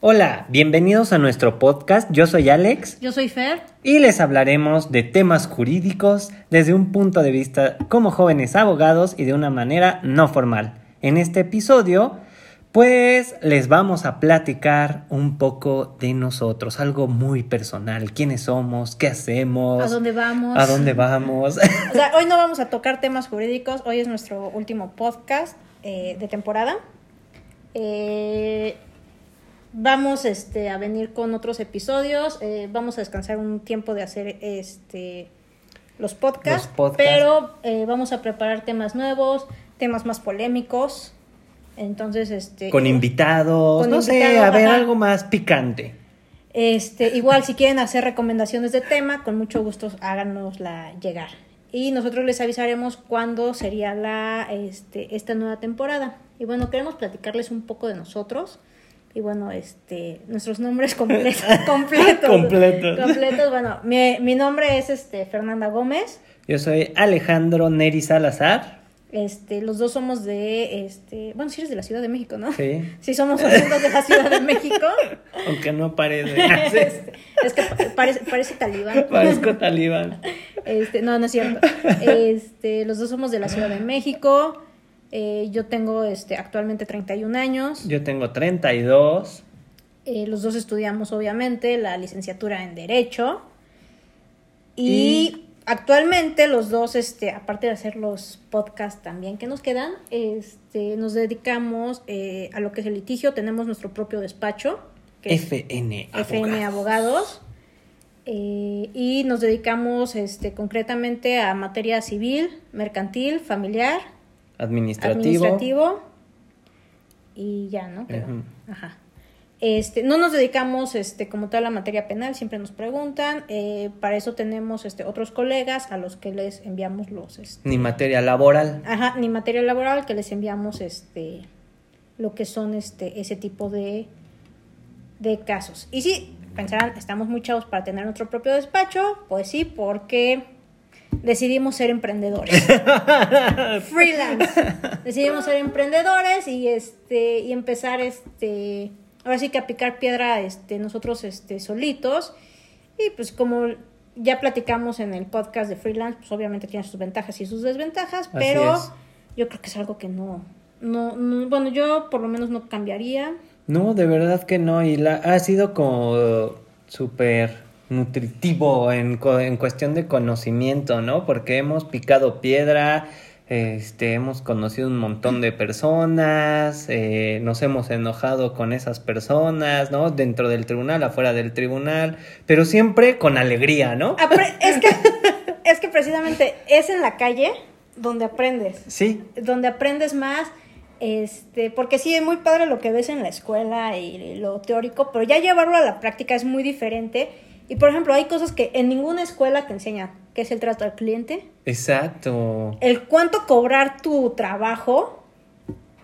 Hola, bienvenidos a nuestro podcast. Yo soy Alex Yo soy Fer. y les hablaremos de temas jurídicos desde un punto de vista como jóvenes abogados y de una manera no formal. En este episodio, pues les vamos a platicar un poco de nosotros, algo muy personal, quiénes somos, qué hacemos, ¿A dónde vamos? a dónde vamos. O sea, hoy no vamos a tocar temas jurídicos. Hoy es nuestro último podcast eh, de temporada. Eh, vamos este, a venir con otros episodios. eh, vamos a descansar un tiempo de hacer este los podcasts. Los podcasts. Pero eh, vamos a preparar temas nuevos, temas más polémicos. Entonces, este. Con invitados, Con no sé, invitados, a ver, ajá. algo más picante. Este, igual si quieren hacer recomendaciones de tema, con mucho gusto háganosla llegar. Y nosotros les avisaremos cuándo sería la este, esta nueva temporada. Y bueno, queremos platicarles un poco de nosotros. Y bueno, este, nuestros nombres completos. completos. Completos. Completos. Bueno, mi, mi nombre es este, Fernanda Gómez. Yo soy Alejandro Neri Salazar. Este, los dos somos de, este, bueno, si eres de la Ciudad de México, ¿no? Sí. Sí, somos oriundos de la Ciudad de México. Aunque no parece. Este, es que pa- parece, parece talibán. Parezco talibán. Este, no, no es cierto. Este, los dos somos de la Ciudad de México. Eh, yo tengo este, actualmente 31 años. Yo tengo 32. Eh, los dos estudiamos, obviamente, la licenciatura en Derecho. Y, Y- actualmente los dos, este, aparte de hacer los podcasts también que nos quedan, este, nos dedicamos eh, a lo que es el litigio. Tenemos nuestro propio despacho. que es- FN. FN abogados. Abogados. eh, y nos dedicamos este, concretamente a materia civil, mercantil, familiar, Administrativo. administrativo y ya, ¿no? Ajá. Este, no nos dedicamos este, como tal a la materia penal, siempre nos preguntan. eh, para eso tenemos este, otros colegas a los que les enviamos los... Este, Ni materia laboral. Ajá, ni materia laboral, que les enviamos este lo que son este ese tipo de, de casos. Y sí, pensarán, estamos muy chavos para tener nuestro propio despacho, pues sí, porque decidimos ser emprendedores. Freelance. Decidimos ser emprendedores y este y empezar este ahora sí que a picar piedra este nosotros este solitos y pues como ya platicamos en el podcast de freelance, pues obviamente tiene sus ventajas y sus desventajas, Así pero es. yo creo que es algo que no, no, no- bueno, yo por lo menos no cambiaría. No, de verdad que no. Y la, ha sido como súper nutritivo en, en cuestión de conocimiento, ¿no? Porque hemos picado piedra, este, hemos conocido un montón de personas, eh, nos hemos enojado con esas personas, ¿no? Dentro del tribunal, afuera del tribunal, pero siempre con alegría, ¿no? Apre- es que es que precisamente es en la calle donde aprendes. Sí, donde aprendes más, este, porque sí es muy padre lo que ves en la escuela y lo teórico, pero ya llevarlo a la práctica es muy diferente. Y por ejemplo, hay cosas que en ninguna escuela te enseñan, que es el trato al cliente, exacto. el cuánto cobrar tu trabajo.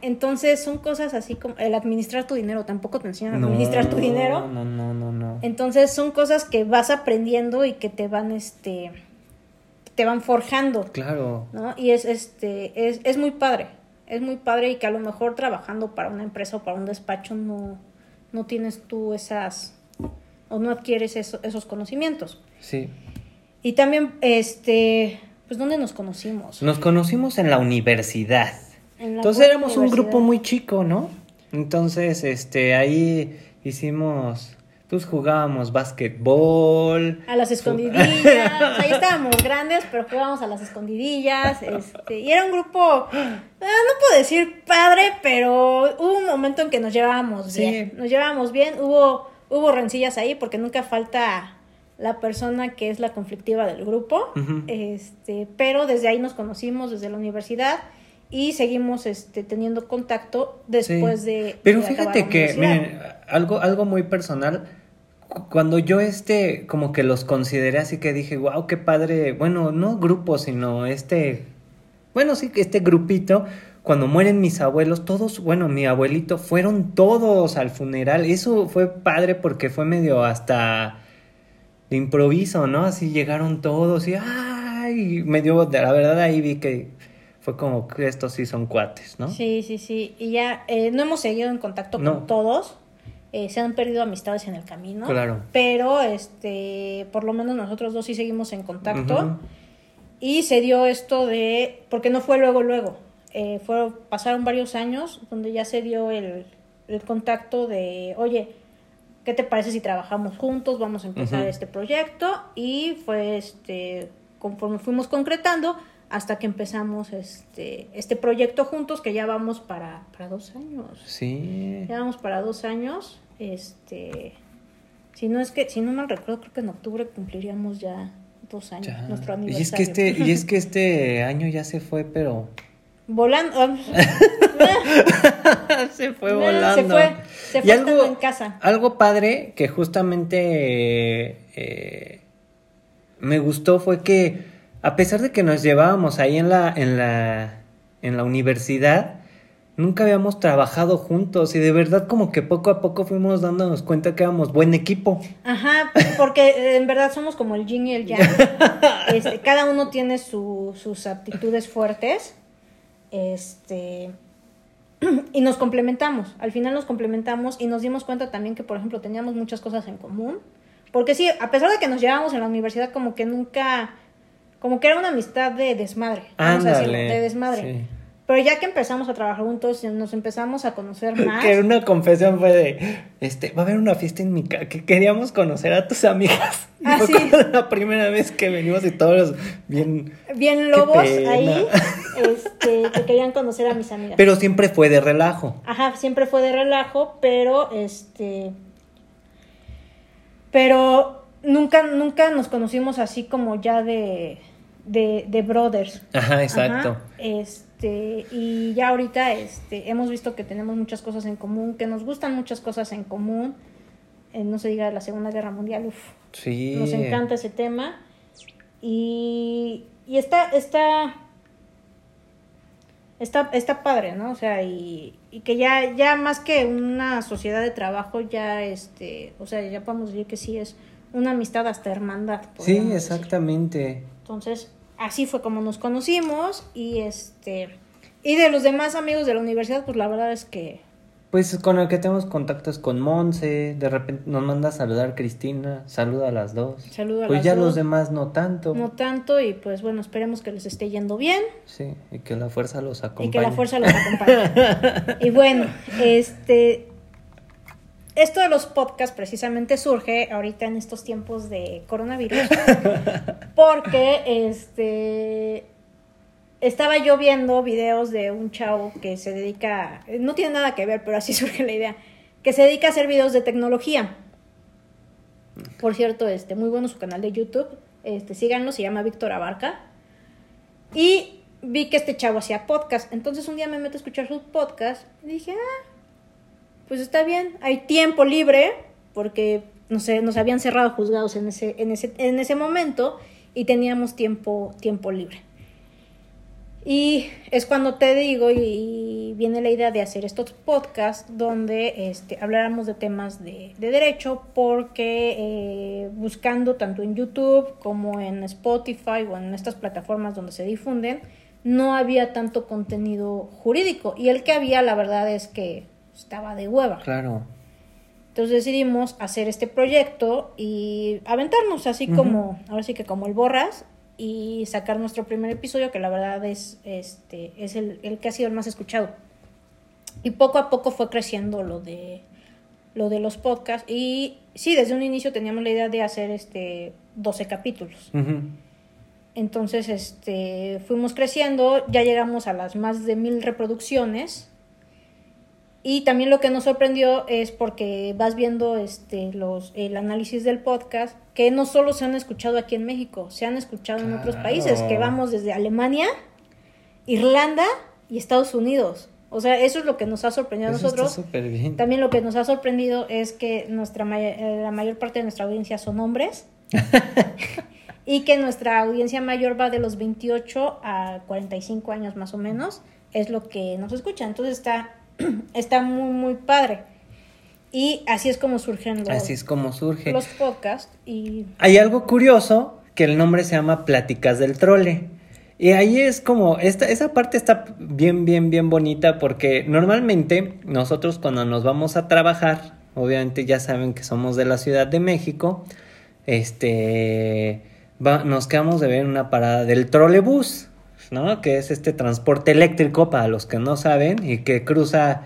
Entonces son cosas así como el administrar tu dinero, tampoco te enseñan a No, administrar tu dinero. No, no, no, no. Entonces son cosas que vas aprendiendo y que te van este te van forjando. Claro. ¿no? Y es, este, es, es muy padre, es muy padre y que a lo mejor trabajando para una empresa o para un despacho no, no tienes tú esas, o no adquieres eso- esos conocimientos. Sí. Y también, este, pues, ¿dónde nos conocimos? Nos conocimos en la universidad. En la Entonces éramos un grupo muy chico, ¿no? Entonces, este, ahí hicimos, pues jugábamos básquetbol. A las escondidillas, ahí estábamos grandes, pero jugábamos a las escondidillas, este, y era un grupo, eh, no puedo decir padre, pero hubo un momento en que nos llevábamos Sí. bien, nos llevábamos bien, hubo, hubo rencillas ahí, porque nunca falta la persona que es la conflictiva del grupo, este, pero desde ahí nos conocimos, desde la universidad, y seguimos este, teniendo contacto después Sí. de... Pero de fíjate que, miren, algo, algo muy personal. cu- Cuando yo este, como que los consideré así que dije, wow, qué padre. Bueno, no grupo, sino este. Bueno, sí, este grupito. Cuando mueren mis abuelos, todos, bueno, mi abuelito, fueron todos al funeral. Eso fue padre porque fue medio hasta de improviso, ¿no? Así llegaron todos y, ay, medio, la verdad ahí vi que fue como que estos sí son cuates, ¿no? Sí, sí, sí. Y ya eh, no hemos seguido en contacto No. con todos, eh, se han perdido amistades en el camino. Claro. Pero, este, por lo menos nosotros dos sí seguimos en contacto. Y se dio esto de, porque no fue luego, luego, eh, fue, pasaron varios años donde ya se dio el, el contacto de, oye, ¿qué te parece si trabajamos juntos? Vamos a empezar este proyecto. Y fue, este, conforme fuimos concretando, hasta que empezamos este, este proyecto juntos, que ya vamos para, para dos años. Sí. Ya vamos para dos años. Este, si no es que, si no mal recuerdo, creo que en octubre cumpliríamos ya dos años, Ya. nuestro Y aniversario. es que este, y es que este año ya se fue, pero Volando. ah, se fue volando. Se fue, se Y fue algo- estando en casa. Algo padre que justamente eh, me gustó fue que a pesar de que nos llevábamos ahí en la, en la, en la universidad, nunca habíamos trabajado juntos y de verdad como que poco a poco fuimos dándonos cuenta que éramos buen equipo. Ajá, porque eh, en verdad somos como el yin y el yang. Este, cada uno tiene su- sus aptitudes fuertes. Este. Y nos complementamos. Al final nos complementamos y nos dimos cuenta también que, por ejemplo, teníamos muchas cosas en común. Porque sí, a pesar de que nos llevábamos en la universidad, como que nunca. Como que era una amistad de desmadre. vamos a Ándale. de desmadre. sí. Pero ya que empezamos a trabajar juntos, nos empezamos a conocer más. Que una confesión fue de, este, va a haber una fiesta en mi casa, que queríamos conocer a tus amigas. Y Ah, fue sí. la primera vez que venimos y todos bien... bien lobos ahí este, que querían conocer a mis amigas. Pero siempre fue de relajo. Ajá, siempre fue de relajo, pero este. Pero nunca, nunca nos conocimos así como ya de, de, de brothers. Ajá, exacto. Ajá, este, y ya ahorita este, hemos visto que tenemos muchas cosas en común, que nos gustan muchas cosas en común. Eh, no se diga de la Segunda Guerra Mundial, uf, Sí. nos encanta ese tema. Y, y está, está, está, está padre, ¿no? O sea, y, y que ya, ya más que una sociedad de trabajo, ya este, o sea, ya podemos decir que sí es una amistad hasta hermandad. Sí, decir. exactamente. Entonces, así fue como nos conocimos y este, y de los demás amigos de la universidad, pues la verdad es que Pues con el que tenemos contactos con Monse, de repente nos manda a saludar Cristina, saluda a las dos. Saluda a pues las ya dos. los demás no tanto. no tanto y pues bueno, esperemos que les esté yendo bien. Sí, y que la fuerza los acompañe. Y que la fuerza los acompañe. y bueno, este. Esto de los podcasts precisamente surge ahorita en estos tiempos de coronavirus. Porque este. Estaba yo viendo videos de un chavo que se dedica. No tiene nada que ver, pero así surge la idea. Que se dedica a hacer videos de tecnología. Por cierto, este, muy bueno su canal de YouTube. Este, síganlo, se llama Víctor Abarca. Y vi que este chavo hacía podcast. Entonces un día me meto a escuchar sus podcasts y dije, ah, pues está bien, hay tiempo libre, porque no sé, nos habían cerrado juzgados en ese, en ese, en ese momento y teníamos tiempo, tiempo libre. Y es cuando te digo y, viene la idea de hacer estos podcasts donde este, habláramos de temas de, de derecho porque eh, buscando tanto en YouTube como en Spotify o en estas plataformas donde se difunden no había tanto contenido jurídico y el que había la verdad es que estaba de hueva. Claro. Entonces decidimos hacer este proyecto y aventarnos así como, ahora sí que como el borras y sacar nuestro primer episodio que la verdad es este es el, el que ha sido el más escuchado. Y poco a poco fue creciendo lo de lo de los podcasts y sí, desde un inicio teníamos la idea de hacer este 12 capítulos. Entonces, este, fuimos creciendo, ya llegamos a las más de mil reproducciones. Y también lo que nos sorprendió es porque vas viendo este, los, el análisis del podcast, que no solo se han escuchado aquí en México, se han escuchado en otros Claro. países, que vamos desde Alemania, Irlanda y Estados Unidos. O sea, eso es lo que nos ha sorprendido a nosotros. está bien. También lo que nos ha sorprendido es que nuestra eh, la mayor parte de nuestra audiencia son hombres y que nuestra audiencia mayor va de los 28 a 45 años más o menos, es lo que nos escucha. Entonces está, está muy, muy padre. Y así es como surgen los, Así es como surge. los podcasts. Y Hay algo curioso que el nombre se llama Pláticas del Trole. Y ahí es como, esta, esa parte está bien, bien, bien bonita porque normalmente nosotros cuando nos vamos a trabajar obviamente ya saben que somos de la Ciudad de México, este, va- nos quedamos de ver una parada del trolebús, ¿no? Que es este transporte eléctrico para los que no saben y que cruza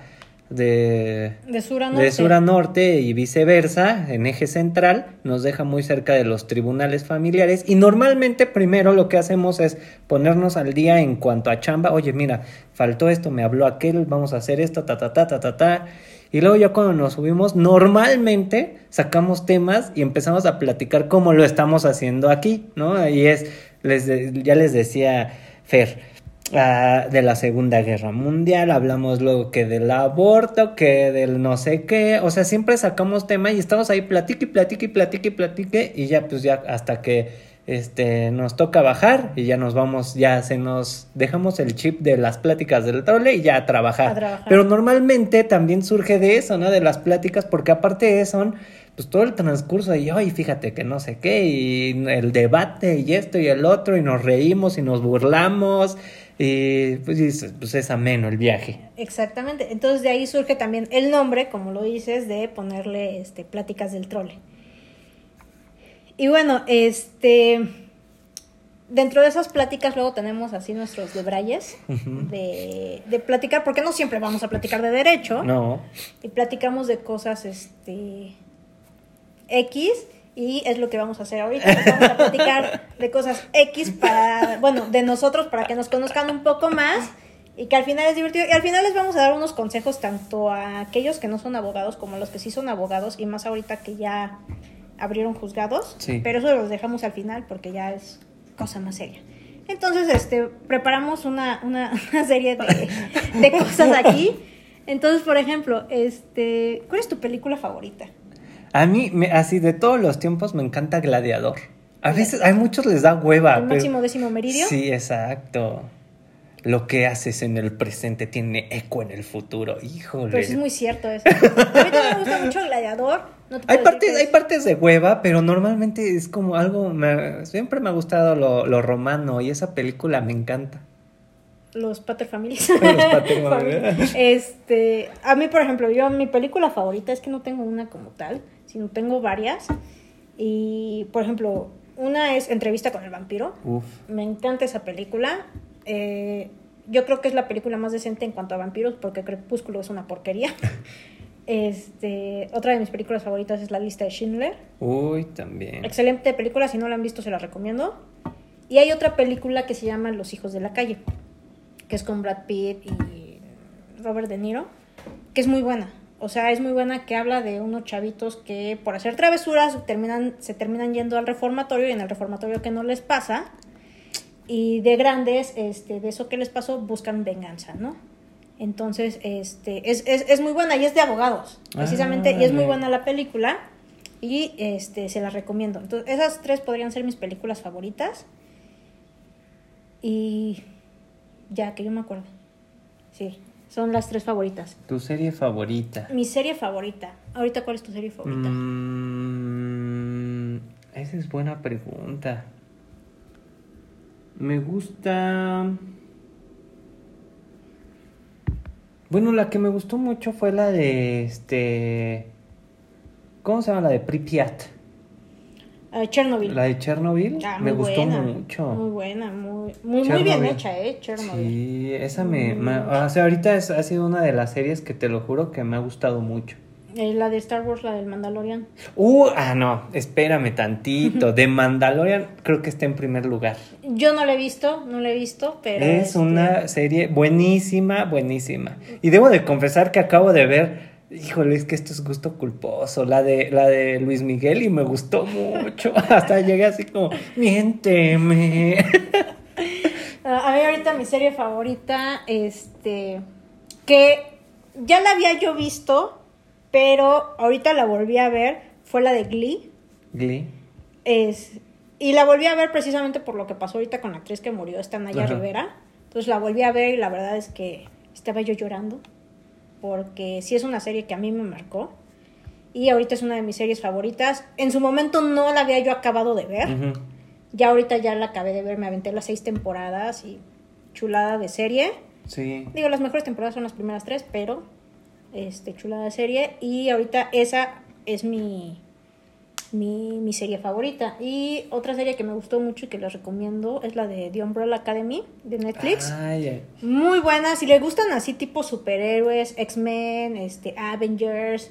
de, De sur a norte. de sur a norte y viceversa, en eje central, nos deja muy cerca de los tribunales familiares y normalmente primero lo que hacemos es ponernos al día en cuanto a chamba, oye mira, faltó esto, me habló aquel, vamos a hacer esto, ta ta ta ta ta ta. Y luego ya cuando nos subimos, normalmente sacamos temas y empezamos a platicar cómo lo estamos haciendo aquí, ¿no? Y es, les ya les decía Fer, ah, de la Segunda Guerra Mundial, hablamos luego que del aborto, que del no sé qué, o sea, siempre sacamos tema y estamos ahí platique y platique y platique y platique y ya pues ya hasta que este nos toca bajar y ya nos vamos, ya se nos dejamos el chip de las pláticas del trole y ya a trabajar. A trabajar. Pero normalmente también surge de eso, ¿no? De las pláticas, porque aparte de eso, pues todo el transcurso de, ay, fíjate que no sé qué, y el debate y esto y el otro, y nos reímos y nos burlamos, y pues, pues es ameno el viaje. Exactamente. Entonces de ahí surge también el nombre, como lo dices, de ponerle este pláticas del trole. Y bueno, este dentro de esas pláticas luego tenemos así nuestros debrayes de, de platicar, porque no siempre vamos a platicar de derecho. No, Y platicamos de cosas este X y es lo que vamos a hacer ahorita. Vamos a platicar de cosas X para, bueno, de nosotros para que nos conozcan un poco más y que al final es divertido. Y al final les vamos a dar unos consejos tanto a aquellos que no son abogados como a los que sí son abogados y más ahorita que ya abrieron juzgados. Sí. Pero eso los dejamos al final porque ya es cosa más seria. Entonces, este, preparamos una, una, una serie de, de cosas aquí. Entonces, por ejemplo, este, ¿cuál es tu película favorita? A mí, me- así de todos los tiempos, me encanta Gladiador. A veces, a muchos les da hueva. ¿El pero- máximo décimo meridio? Sí, exacto. Lo que haces en el presente tiene eco en el futuro. Híjole. Pero sí es muy cierto eso. A mí también me gusta mucho Gladiador. No Hay partes, hay es- partes de hueva, pero normalmente es como algo. me- siempre me ha gustado lo, lo romano y esa película me encanta. Los Pater Families. Los Pater Families. este, a mí, por ejemplo, yo mi película favorita es que no tengo una como tal, sino tengo varias. Y, por ejemplo, una es Entrevista con el vampiro. Uf. Me encanta esa película. Eh, yo creo que es la película más decente en cuanto a vampiros porque Crepúsculo es una porquería. Este, otra de mis películas favoritas es La lista de Schindler. Uy, también. Excelente película, si no la han visto se la recomiendo. Y hay otra película que se llama Los hijos de la calle, que es con Brad Pitt y Robert De Niro, que es muy buena. O sea, es muy buena que habla de unos chavitos que por hacer travesuras terminan, se terminan yendo al reformatorio y en el reformatorio que no les pasa. Y de grandes, este, de eso que les pasó, buscan venganza, ¿no? Entonces, este, es, es, es muy buena y es de abogados, precisamente, y es muy buena la película y este, se las recomiendo. Entonces, esas tres podrían ser mis películas favoritas. Y ya, que yo me acuerdo. Sí, son las tres favoritas. Tu serie favorita. Mi serie favorita. Ahorita, ¿cuál es tu serie favorita? Mm, esa es buena pregunta. Me gusta. Bueno, la que me gustó mucho fue la de este. ¿Cómo se llama? La de Pripyat. Ah, Chernobyl. La de Chernobyl. Ah, me gustó buena, mucho. Muy buena, muy, muy, muy bien hecha, ¿eh? Chernobyl. Sí, esa me, Mm. me- O sea, ahorita es- ha sido una de las series que te lo juro que me ha gustado mucho. Eh, la de Star Wars, la del Mandalorian. Uh, ah, no, espérame tantito. De Mandalorian creo que está en primer lugar. Yo no la he visto, no la he visto, pero... Es este, una serie buenísima, buenísima. Y debo de confesar que acabo de ver, híjole, es que esto es gusto culposo, la de, la de Luis Miguel y me gustó mucho. Hasta llegué así como, miénteme. A mí ahorita mi serie favorita, este, que ya la había yo visto, pero ahorita la volví a ver, fue la de Glee. Glee. Es, y la volví a ver precisamente por lo que pasó ahorita con la actriz que murió, esta Naya Ajá. Rivera. Entonces la volví a ver y la verdad es que estaba yo llorando, porque sí es una serie que a mí me marcó. Y ahorita es una de mis series favoritas. En su momento no la había yo acabado de ver. Ya ahorita ya la acabé de ver, me aventé las seis temporadas y chulada de serie. Sí. Digo, las mejores temporadas son las primeras tres, pero este, chulada serie. Y ahorita esa es mi, mi, mi serie favorita. Y otra serie que me gustó mucho y que les recomiendo es la de The Umbrella Academy de Netflix. Muy buena, si les gustan así tipo superhéroes, X-Men, este, Avengers,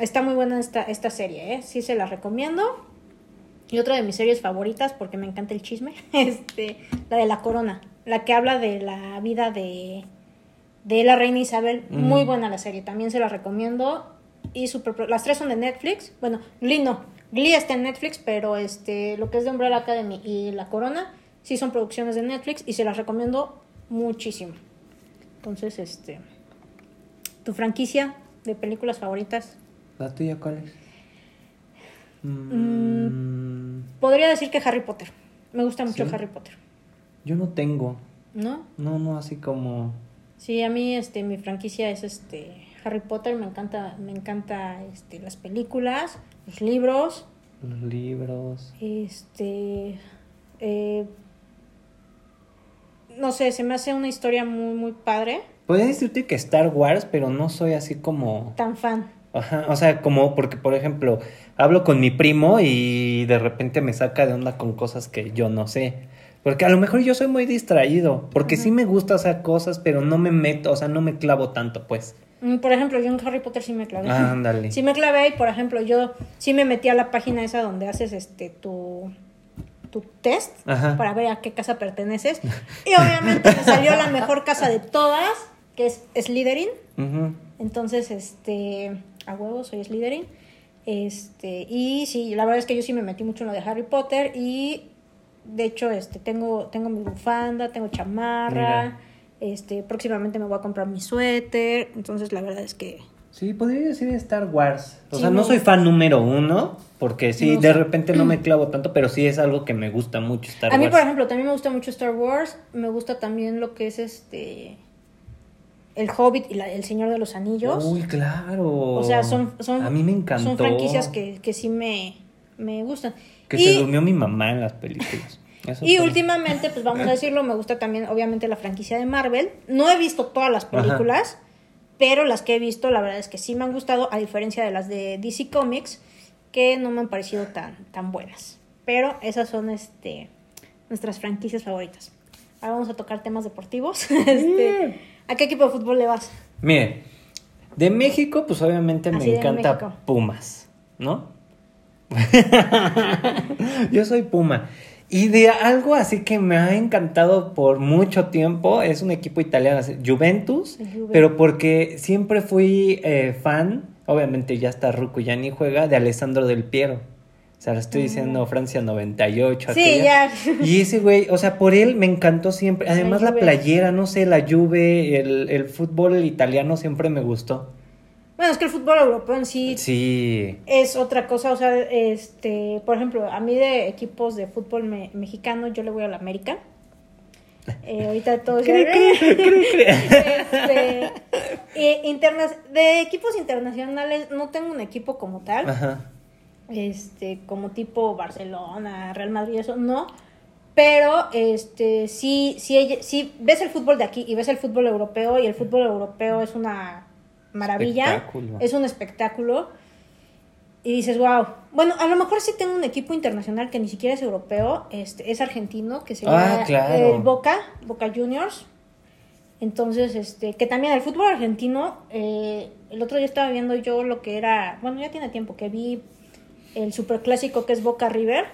está muy buena esta, esta serie, ¿eh? sí se la recomiendo. Y otra de mis series favoritas, porque me encanta el chisme, este, la de La Corona, la que habla de la vida de, de la reina Isabel. Muy Mm. buena la serie, también se la recomiendo. Y super, las tres son de Netflix. Bueno, Glee no. Glee está en Netflix, pero este, lo que es de Umbrella Academy y La Corona sí son producciones de Netflix y se las recomiendo muchísimo. Entonces, este, tu franquicia de películas favoritas. ¿La tuya cuál es? Mm, Podría decir que Harry Potter. Me gusta mucho ¿Sí? Harry Potter. Yo no tengo. ¿No? No, no, así como. Sí, a mí este mi franquicia es este Harry Potter, me encanta me encanta este las películas, los libros, Los libros. este eh, no sé, se me hace una historia muy muy padre, Podría decirte que Star Wars, pero no soy así como. tan fan. Ajá, o sea, como porque, por ejemplo, hablo con mi primo y de repente me saca de onda con cosas que yo no sé. Porque a lo mejor yo soy muy distraído, porque sí me gusta hacer cosas, pero no me meto, o sea, no me clavo tanto, pues. Mm, Por ejemplo, yo en Harry Potter sí me clavé. Ah, ándale. Sí me clavé y, por ejemplo, yo sí me metí a la página esa donde haces este tu, tu test Ajá. para ver a qué casa perteneces. Y obviamente me salió la mejor casa de todas, que es Slytherin. Entonces, este, a huevo, soy Slytherin. Este, y sí, la verdad es que yo sí me metí mucho en lo de Harry Potter y de hecho, este, tengo, tengo mi bufanda, tengo chamarra, Mira. Este, próximamente me voy a comprar mi suéter, entonces la verdad es que Sí, podría decir Star Wars. O Sí, sea, no soy fan número uno, porque sí, No de repente no me clavo tanto, pero sí es algo que me gusta mucho Star a mí, Wars. por ejemplo, también me gusta mucho Star Wars, me gusta también lo que es este El Hobbit y la- El Señor de los Anillos. Uy, claro. o sea, son, son, A mí me encantó. son franquicias que, que sí me, me gustan. Que y, se durmió mi mamá en las películas. Eso y fue- últimamente, pues vamos a decirlo, me gusta también, obviamente, la franquicia de Marvel. No he visto todas las películas, pero las que he visto, la verdad es que sí me han gustado, a diferencia de las de DC Comics, que no me han parecido tan, tan buenas. Pero esas son este, nuestras franquicias favoritas. Ahora vamos a tocar temas deportivos. Este, ¿A qué equipo de fútbol le vas? Mire, de México, pues obviamente me Así de encanta México. Pumas, ¿no? Yo soy Puma. Y de algo así que me ha encantado por mucho tiempo es un equipo italiano, Juventus, Juve. pero porque siempre fui eh, fan, obviamente ya está Ruco, ya ni juega, de Alessandro Del Piero. O sea, lo estoy diciendo Francia 98. Mm. Sí, aquella. ya. Y ese güey, o sea, por él me encantó siempre. Además, la, playera, no sé, la Juve, el, el fútbol italiano siempre me gustó. Bueno, es que el fútbol europeo en sí Sí. es otra cosa, o sea, este, por ejemplo, a mí de equipos de fútbol me- mexicano, yo le voy a la América. Eh, ahorita todos ya- Este, eh, interna- de equipos internacionales no tengo un equipo como tal, Ajá. este, como tipo Barcelona, Real Madrid, eso no. Pero este sí, sí, sí ves el fútbol de aquí y ves el fútbol europeo y el fútbol europeo es una maravilla, es un espectáculo. Y dices, wow. Bueno, a lo mejor sí tengo un equipo internacional que ni siquiera es europeo, este, es argentino, que se Ah, llama claro. el Boca, Boca Juniors. Entonces, este, que también el fútbol argentino, eh, el otro día estaba viendo yo lo que era, bueno, ya tiene tiempo que vi el superclásico que es Boca River.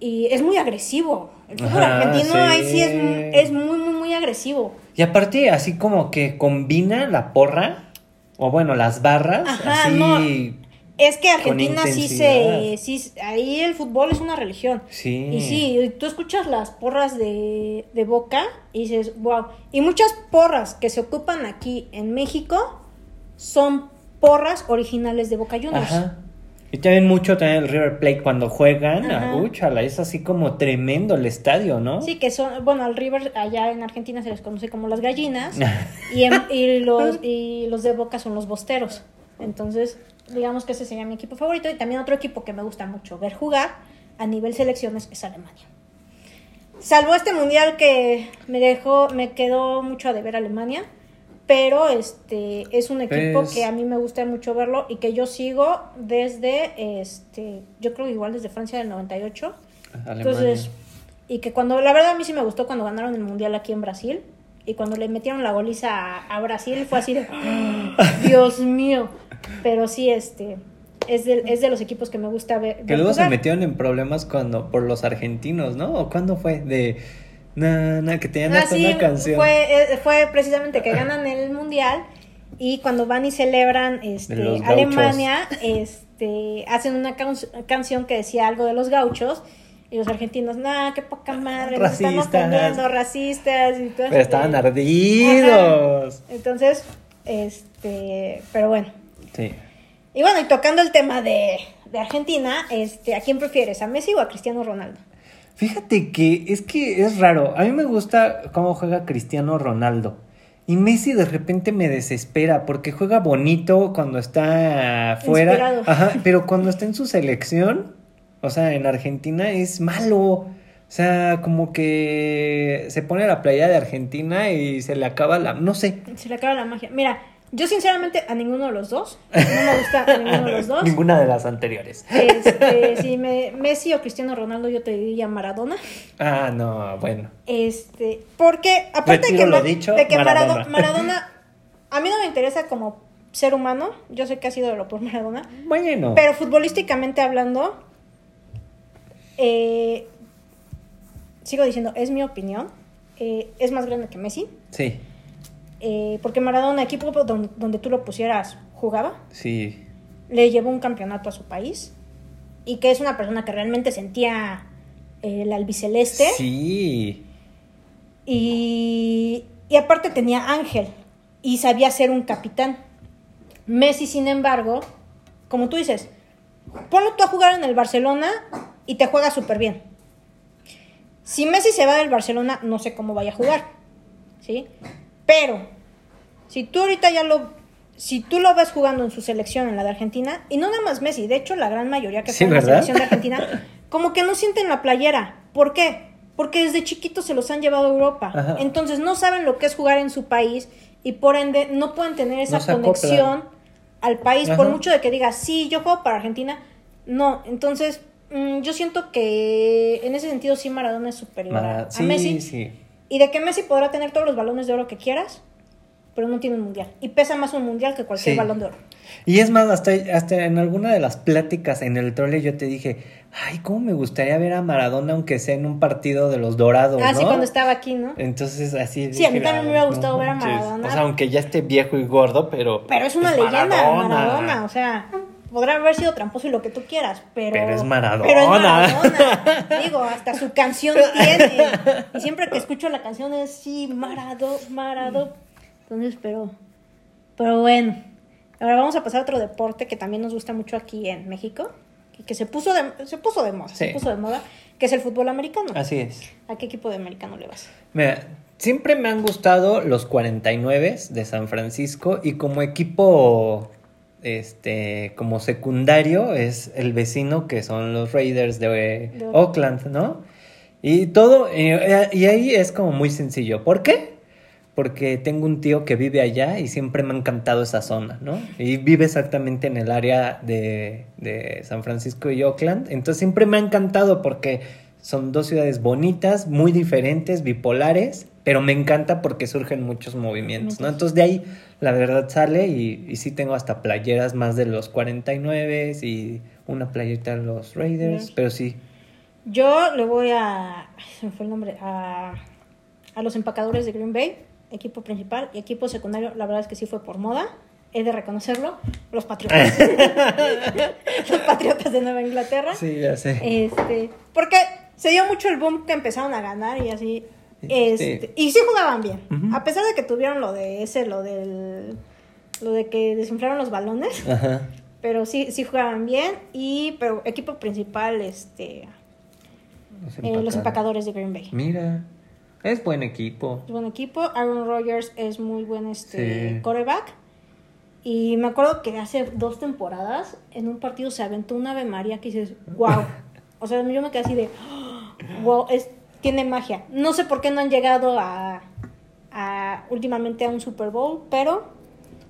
Y es muy agresivo. El fútbol Ajá, argentino sí. ahí sí es, es muy, muy, muy agresivo. Y aparte, así como que combina la porra, o bueno, las barras, Ajá, así. no. Es que Argentina sí se. Sí, ahí el fútbol es una religión. Sí. Y sí, tú escuchas las porras de, de Boca y dices, wow. Y muchas porras que se ocupan aquí en México son porras originales de Boca Juniors. Ajá. Y también mucho también el River Plate cuando juegan, Ajá. ah, úchala, es así como tremendo el estadio, ¿no? Sí, que son, bueno, al River allá en Argentina se les conoce como las gallinas y, en- y los, y los de Boca son los bosteros. Entonces, digamos que ese sería mi equipo favorito y también otro equipo que me gusta mucho ver jugar a nivel selecciones es Alemania. Salvo este mundial que me dejó, me quedó mucho a deber Alemania, pero este es un equipo Pues- que a mí me gusta mucho verlo y que yo sigo desde este yo creo que igual desde Francia del 98 Alemania. entonces y que cuando la verdad a mí sí me gustó cuando ganaron el mundial aquí en Brasil y cuando le metieron la goliza a, a Brasil fue así de. Dios mío pero sí este es de, es de los equipos que me gusta ver, Que luego se metieron en problemas cuando por los argentinos, ¿no? ¿O cuándo fue? De na, na, que tenían Ah, hasta sí, una canción. Fue, eh, fue precisamente que ganan el mundial y cuando van y celebran este. Alemania, este, hacen una can- canción que decía algo de los gauchos y los argentinos, nah, qué poca madre, nos están Racistas. ofendiendo, racistas y todo Pero eso. estaban Ajá. ardidos. Entonces, este, pero bueno. Sí. Y bueno, y tocando el tema de, de Argentina, este, ¿a quién prefieres, a Messi o a Cristiano Ronaldo? Fíjate que es que es raro. A mí me gusta cómo juega Cristiano Ronaldo. Y Messi de repente me desespera porque juega bonito cuando está fuera. Ajá, pero cuando está en su selección, o sea, en Argentina es malo. O sea, como que se pone la playa de Argentina y se le acaba la... No sé. Se le acaba la magia. Mira, yo sinceramente a ninguno de los dos, no me gusta a ninguno de los dos. Ninguna de las anteriores. Este, si me, Messi o Cristiano Ronaldo, yo te diría Maradona. Ah, no, bueno. Este, porque aparte de que, lo Ma- dicho, de que Maradona. Maradona. Maradona, a mí no me interesa como ser humano, yo sé que ha sido de lo por Maradona, Bueno. pero futbolísticamente hablando, eh, sigo diciendo, es mi opinión, eh, es más grande que Messi, Sí, eh, porque Maradona, equipo donde, donde tú lo pusieras, jugaba, sí. le llevó un campeonato a su país y que es una persona que realmente sentía eh, el albiceleste Sí. y, y aparte tenía ángel y sabía ser un capitán. Messi, sin embargo, como tú dices, ponlo tú a jugar en el Barcelona y te juega súper bien. Si Messi se va del Barcelona, no sé cómo vaya a jugar, ¿sí? Pero, si tú ahorita ya lo... Si tú lo ves jugando en su selección, en la de Argentina, y no nada más Messi, de hecho la gran mayoría que Sí, juega en la selección de Argentina, como que no sienten la playera. ¿Por qué? Porque desde chiquitos se los han llevado a Europa. Ajá. Entonces no saben lo que es jugar en su país y por ende no pueden tener esa No conexión al país. Por mucho de que digas, sí, yo juego para Argentina. No, entonces mm, yo siento que en ese sentido sí Maradona es superior a sí, Messi. sí. Y de que Messi podrá tener todos los balones de oro que quieras, pero no tiene un mundial. Y pesa más un mundial que cualquier Sí. balón de oro. Y es más, hasta, hasta en alguna de las pláticas en el trole yo te dije, ay, cómo me gustaría ver a Maradona aunque sea en un partido de los dorados, Ah, ¿no? sí, cuando estaba aquí, ¿no? Entonces así Sí, a mí también me "Ay, hubiera no gustado ver a manches". Maradona. O sea, aunque ya esté viejo y gordo, pero... Pero es una es leyenda, Maradona. Maradona. O sea, podrá haber sido tramposo y lo que tú quieras, pero. Pero es Maradona. Pero es Maradona. Digo, hasta su canción tiene. Y siempre que escucho la canción es sí, Marado, Marado. Entonces, pero. Pero bueno. Ahora vamos a pasar a otro deporte que también nos gusta mucho aquí en México. Y que se puso de, se puso de moda. Se puso de moda. Que es el fútbol americano. Así es. ¿A qué equipo de americano le vas? Mira, siempre me han gustado los 49 de San Francisco y como equipo, este, como secundario es el vecino que son los Raiders de De Oakland, ¿no? Y todo, eh, y ahí es como muy sencillo. ¿Por qué? Porque tengo un tío que vive allá y siempre me ha encantado esa zona, ¿no? Y vive exactamente en el área de, de San Francisco y Oakland. Entonces siempre me ha encantado porque son dos ciudades bonitas, muy diferentes, bipolares, pero me encanta porque surgen muchos movimientos, ¿no? Entonces de ahí la verdad sale y, y sí tengo hasta playeras más de los 49 y una playerita de los Raiders, pero sí. Yo le voy a. se me fue el nombre. A, a los empacadores de Green Bay, equipo principal y equipo secundario. La verdad es que sí fue por moda. He de reconocerlo. Los Patriotas. los Patriotas de Nueva Inglaterra. Sí, ya sé. Este, porque se dio mucho el boom que empezaron a ganar y así. Este. Y sí jugaban bien. A pesar de que tuvieron lo de ese, lo del. Lo de que desinflaron los balones. Ajá. Pero sí, sí jugaban bien. Y, pero equipo principal, este. Eh, los empacadores de Green Bay. Mira, es buen equipo. Es buen equipo. Aaron Rodgers es muy buen este Sí. coreback. Y me acuerdo que hace dos temporadas en un partido se aventó una Ave María que dices, wow. O sea, yo me quedé así de, wow, es, tiene magia. No sé por qué no han llegado a, a últimamente a un Super Bowl, pero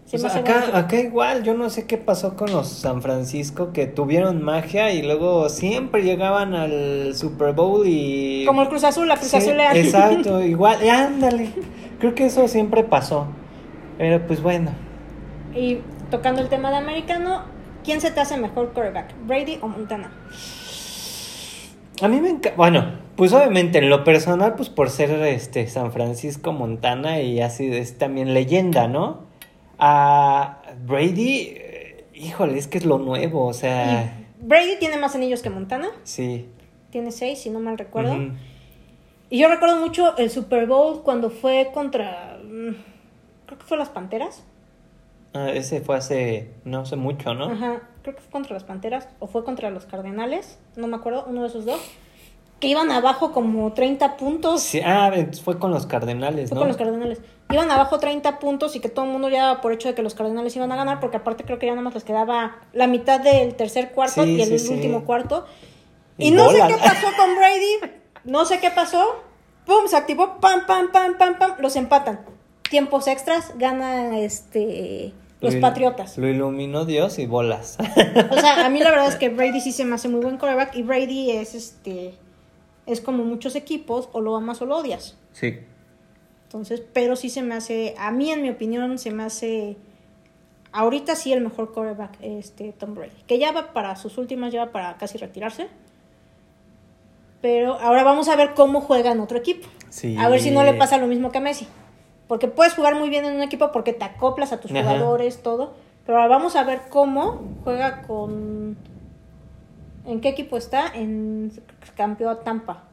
se Pues me hace acá, igual, yo no sé qué pasó con los San Francisco que tuvieron magia y luego siempre llegaban al Super Bowl y... Como el Cruz Azul, la Cruz Sí, Azul Leal. Exacto, igual, y ándale. Creo que eso siempre pasó. Pero pues bueno. Y tocando el tema de americano, ¿quién se te hace mejor quarterback? ¿Brady o Montana? A mí me encanta, bueno, pues obviamente en lo personal, pues por ser este San Francisco Montana y así es también leyenda, ¿no? A Brady, eh, híjole, es que es lo nuevo, o sea, Brady tiene más anillos que Montana, sí. tiene seis, si no mal recuerdo. Y yo recuerdo mucho el Super Bowl cuando fue contra, mm, creo que fue las Panteras. Ah, ese fue hace, no hace mucho, ¿no? Ajá, creo que fue contra las Panteras o fue contra los Cardenales, no me acuerdo, uno de esos dos. Que iban abajo como 30 puntos. Sí, ah, fue con los Cardenales, Fue ¿no? con los Cardenales. Iban abajo 30 puntos y que todo el mundo ya daba por hecho de que los Cardenales iban a ganar, porque aparte creo que ya nada más les quedaba la mitad del tercer cuarto Sí, y el sí, último cuarto. Y Y, no sé qué pasó con Brady, no sé qué pasó. Pum, se activó, pam, pam, pam, pam, pam, los empatan. Tiempos extras, gana este los Patriotas. Lo iluminó Dios y bolas. O sea, a mí la verdad es que Brady sí se me hace muy buen quarterback y Brady es este es como muchos equipos, o lo amas o lo odias. sí. Entonces, pero sí se me hace, a mí en mi opinión, se me hace ahorita sí el mejor quarterback, este Tom Brady, que ya va para sus últimas, ya va para casi retirarse. Pero ahora vamos a ver cómo juega en otro equipo. Sí. A ver si no le pasa lo mismo que a Messi. Porque puedes jugar muy bien en un equipo porque te acoplas a tus Ajá. jugadores, todo. Pero ahora vamos a ver cómo juega con... ¿En qué equipo está? En campeó a Tampa.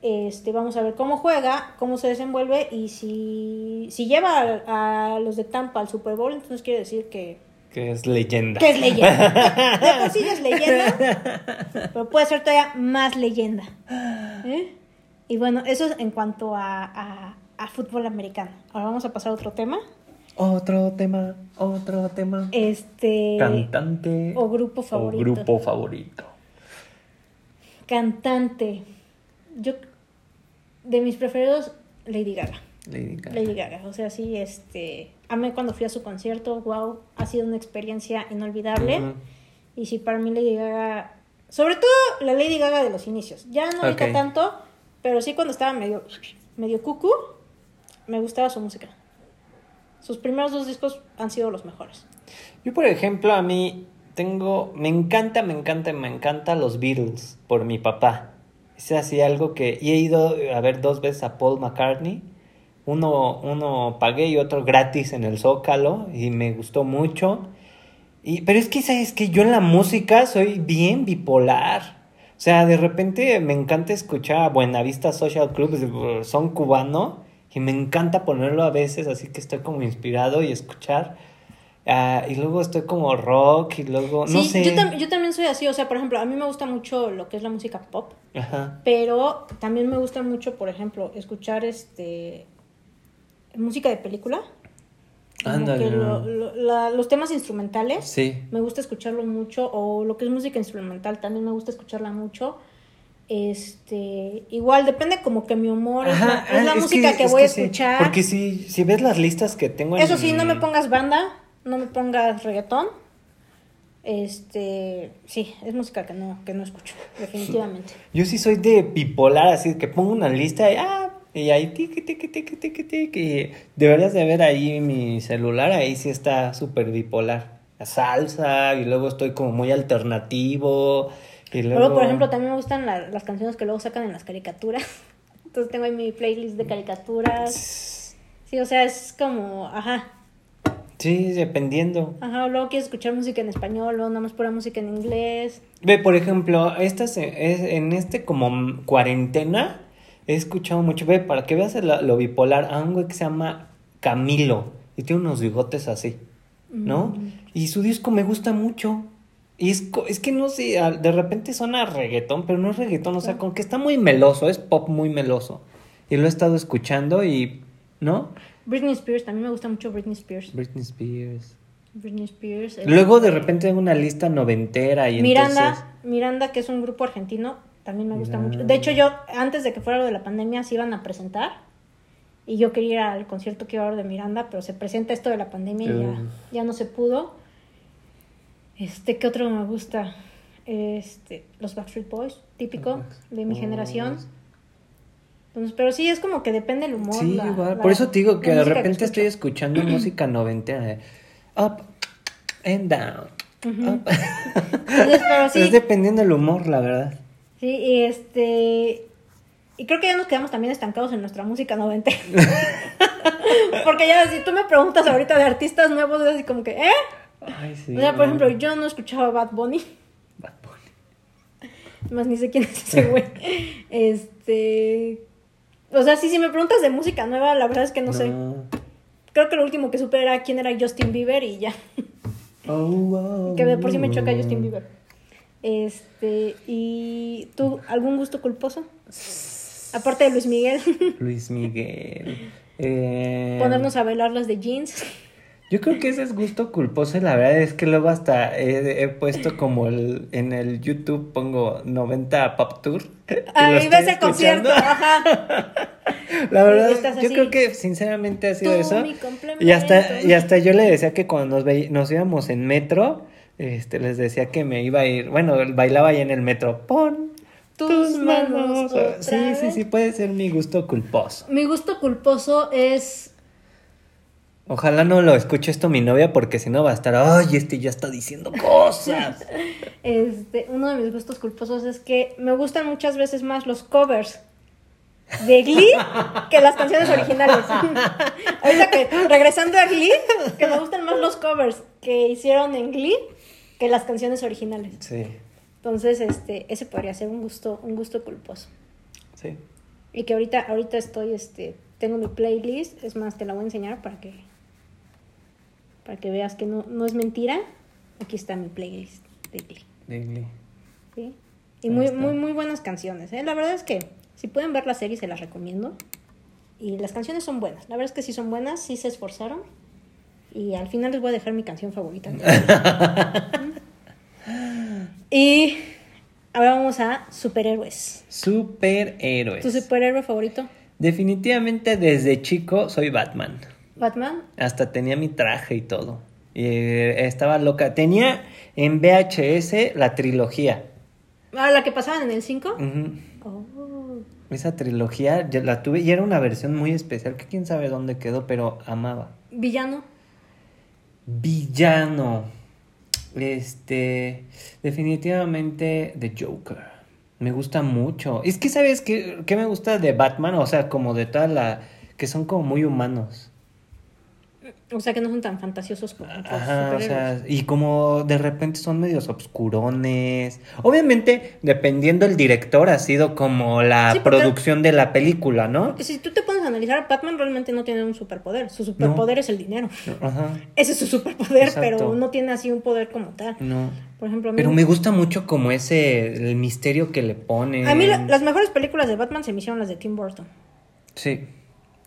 Este, vamos a ver cómo juega, cómo se desenvuelve y si, si lleva a, a los de Tampa al Super Bowl, entonces quiere decir que, Que es leyenda. que es leyenda. De por sí es leyenda, pero puede ser todavía más leyenda. ¿Eh? Y bueno, eso es en cuanto a, a, a fútbol americano. Ahora vamos a pasar a otro tema. Otro tema, otro tema. Este Cantante o grupo favorito. O grupo favorito. cantante. Yo de mis preferidos Lady Gaga. Lady Gaga. Lady Gaga, o sea, sí, este, amé cuando fui a su concierto, wow, ha sido una experiencia inolvidable. Y sí, para mí Lady Gaga, sobre todo la Lady Gaga de los inicios, ya no ahorita Ok. tanto, pero sí cuando estaba medio, medio cucu, me gustaba su música. Sus primeros dos discos han sido los mejores. Yo, por ejemplo, a mí tengo, me encanta, me encanta, me encanta los Beatles por mi papá. Es así algo que, y he ido a ver dos veces a Paul McCartney. Uno, uno pagué y otro gratis en el Zócalo y me gustó mucho. Y, pero es que, ¿sabes que Yo en la música soy bien bipolar. O sea, de repente me encanta escuchar a Buenavista Social Club, son cubano, y me encanta ponerlo a veces, así que estoy como inspirado y escuchar. Ah, y luego estoy como rock y luego, no sé. yo, tam- yo también soy así, o sea, por ejemplo, a mí me gusta mucho lo que es la música pop, Ajá. pero también me gusta mucho, por ejemplo, escuchar este música de película. Ándale. lo- lo- la- los temas instrumentales. Sí. Me gusta escucharlo mucho. O lo que es música instrumental también me gusta escucharla mucho. Este, igual depende como que mi humor es la, es la ah, música que, es voy a sí, escuchar. porque si, si ves las listas que tengo en Eso sí, no me pongas banda, no me pongas reggaetón. Este, sí, es música que no, que no escucho, definitivamente. Yo sí soy de bipolar, así que pongo una lista y, ah, y ahí tiqui, tiqui, tiqui, tiqui, tiqui. y Deberías de ver ahí mi celular, ahí sí está súper bipolar. La salsa, y luego estoy como muy alternativo. Y luego... Luego, por ejemplo, también me gustan la- las canciones que luego sacan en las caricaturas. Entonces tengo ahí mi playlist de caricaturas. Sí, o sea, es como, ajá, Sí, dependiendo. ajá, luego quieres escuchar música en español, luego nada más pura música en inglés. Ve, por ejemplo, esta se- es, en este como cuarentena he escuchado mucho, ve, para que veas la- lo bipolar, a un güey que se llama Camilo y tiene unos bigotes así, ¿no? Mm. Y su disco me gusta mucho. Y es, es que no sé, de repente suena reggaetón, pero no es reggaetón, o sea, con que está muy meloso, es pop muy meloso. Y lo he estado escuchando y, ¿no? Britney Spears, también me gusta mucho Britney Spears. Britney Spears. Britney Spears. Luego de repente tengo una lista noventera y Miranda, entonces... Miranda, que es un grupo argentino, también me gusta Miranda. mucho. De hecho, yo, antes de que fuera lo de la pandemia, se iban a presentar. Y yo quería ir al concierto que iba a haber de Miranda, pero se presenta esto de la pandemia y ya, ya no se pudo. Este, ¿qué otro me gusta? Este, los Backstreet Boys, típico de mi generación. Entonces, pero sí, es como que depende el humor. Sí, la- igual. la- Por eso te digo que de repente estoy escuchando música noventera. de Up and down. Ujú. up. Entonces, pero sí, Es dependiendo del humor, la verdad. sí, y este... Y creo que ya nos quedamos también estancados en nuestra música noventa. Porque ya si tú me preguntas ahorita de artistas nuevos, es así como que, ¿eh? Ay, sí. o sea, por ejemplo, yo no escuchaba Bad Bunny. Bad Bunny. Más ni sé quién es ese güey. Este. O sea, sí, si me preguntas de música nueva, la verdad es que no, sé. Creo que lo último que supe era quién era Justin Bieber y ya. Oh, oh, Que de por sí me choca oh. Justin Bieber. Este. ¿Y tú, algún gusto culposo? Aparte de Luis Miguel, Luis Miguel. Eh, ponernos a bailar las de jeans. Yo creo que ese es gusto culposo y la verdad es que luego hasta he, he puesto como el, en el YouTube pongo 90 Pop Tour. ves el escuchando. concierto. Ajá. La verdad, yo así, creo que sinceramente ha sido tú, eso. mi. Y hasta, y hasta yo le decía que cuando nos, veí- nos íbamos en metro, este, les decía que me iba a ir, bueno, bailaba ahí en el metro. Pon Tus manos Sí, sí, sí, puede ser mi gusto culposo. Mi gusto culposo es. Ojalá no lo escuche esto mi novia porque si no va a estar, ay, este ya está diciendo cosas. Este, uno de mis gustos culposos es que me gustan muchas veces más los covers de Glee que las canciones originales. Ahorita que regresando a Glee, que me gustan más los covers que hicieron en Glee que las canciones originales. Sí, Entonces, este, ese podría ser un gusto, un gusto culposo. sí. Y que ahorita, ahorita estoy, este, tengo mi playlist, es más, te la voy a enseñar para que, para que veas que no, no es mentira. Aquí está mi playlist de Glee. Dile. ¿sí? Y muy, muy, muy buenas canciones. ¿eh? La verdad es que si pueden ver la serie, se las recomiendo. Y las canciones son buenas. La verdad es que sí son buenas, sí se esforzaron. Y al final les voy a dejar mi canción favorita. y ahora vamos a superhéroes. Superhéroes. ¿Tu superhéroe favorito? Definitivamente desde chico soy Batman. Batman. Hasta tenía mi traje y todo. Y eh, estaba loca. Tenía en VHS la trilogía. Ah, la que pasaban en el 5. Ujú. Oh. Esa trilogía yo la tuve y era una versión muy especial que quién sabe dónde quedó, pero amaba. Villano. Villano. Este, definitivamente The Joker. Me gusta mucho. Es que, ¿sabes qué, qué me gusta de Batman? O sea, como de toda la... que son como muy humanos. O sea que no son tan fantasiosos como Ajá, o sea, y como de repente son medios obscurones. Obviamente, dependiendo el director, ha sido como la Sí, producción de la película, ¿no? Porque si tú te pones a analizar, Batman realmente no tiene un superpoder. Su superpoder es el dinero. Ajá. Ese es su superpoder, Exacto. pero no tiene así un poder como tal. No. Por ejemplo, a mí, Pero me gusta mucho como ese, el misterio que le ponen. a mí la- las mejores películas de Batman se me hicieron las de Tim Burton. Sí.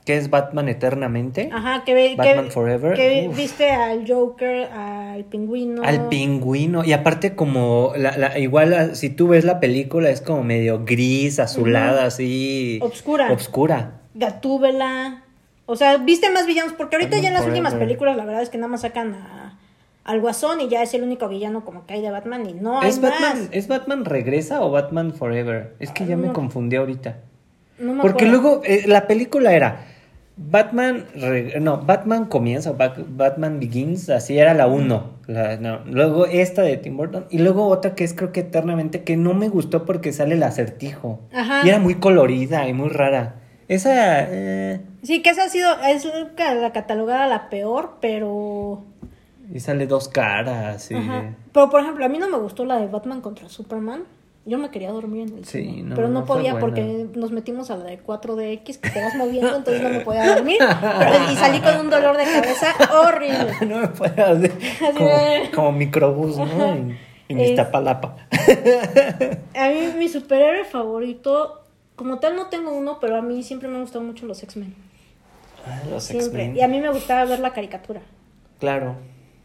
¿Qué es Batman eternamente? Ajá, que, ve- Batman que, Forever. que Uf. viste al Joker, al pingüino. Al pingüino. Y aparte como, la, la- igual ah, si tú ves la película es como medio gris, azulada, así. Obscura. Obscura. Gatúbela. O sea, viste más villanos, porque ahorita Batman ya en las últimas películas la verdad es que nada más sacan a, al Guasón y ya es el único villano como que hay de Batman y no hay ¿Es Batman, más. ¿Es Batman Regresa o Batman Forever? Es que ya me No. confundí ahorita. No me Porque acuerdo. luego eh, la película era Batman, no, Batman comienza, Ba- Batman Begins, así era la 1. Luego esta de Tim Burton y luego otra que es creo que eternamente que no me gustó porque sale el acertijo. Ajá. Y era muy colorida y muy rara. Esa... eh, Sí, que esa ha sido, es la la catalogada la peor, pero... y sale dos caras. Y... Ajá. Pero por ejemplo, a mí no me gustó la de Batman contra Superman. Yo me quería dormir en el Sí, cine, no, pero no, podía porque nos metimos a la de 4DX que te vas moviendo, entonces no me podía dormir. Pero- y salí con un dolor de cabeza horrible. no me puedo hacer como, como microbús, ¿no? En, en Es- Iztapalapa. A mí mi superhéroe favorito, como tal no tengo uno, pero a mí siempre me han gustado mucho los X-Men. Ah, Los. X-Men. Y a mí me gustaba ver la caricatura. Claro.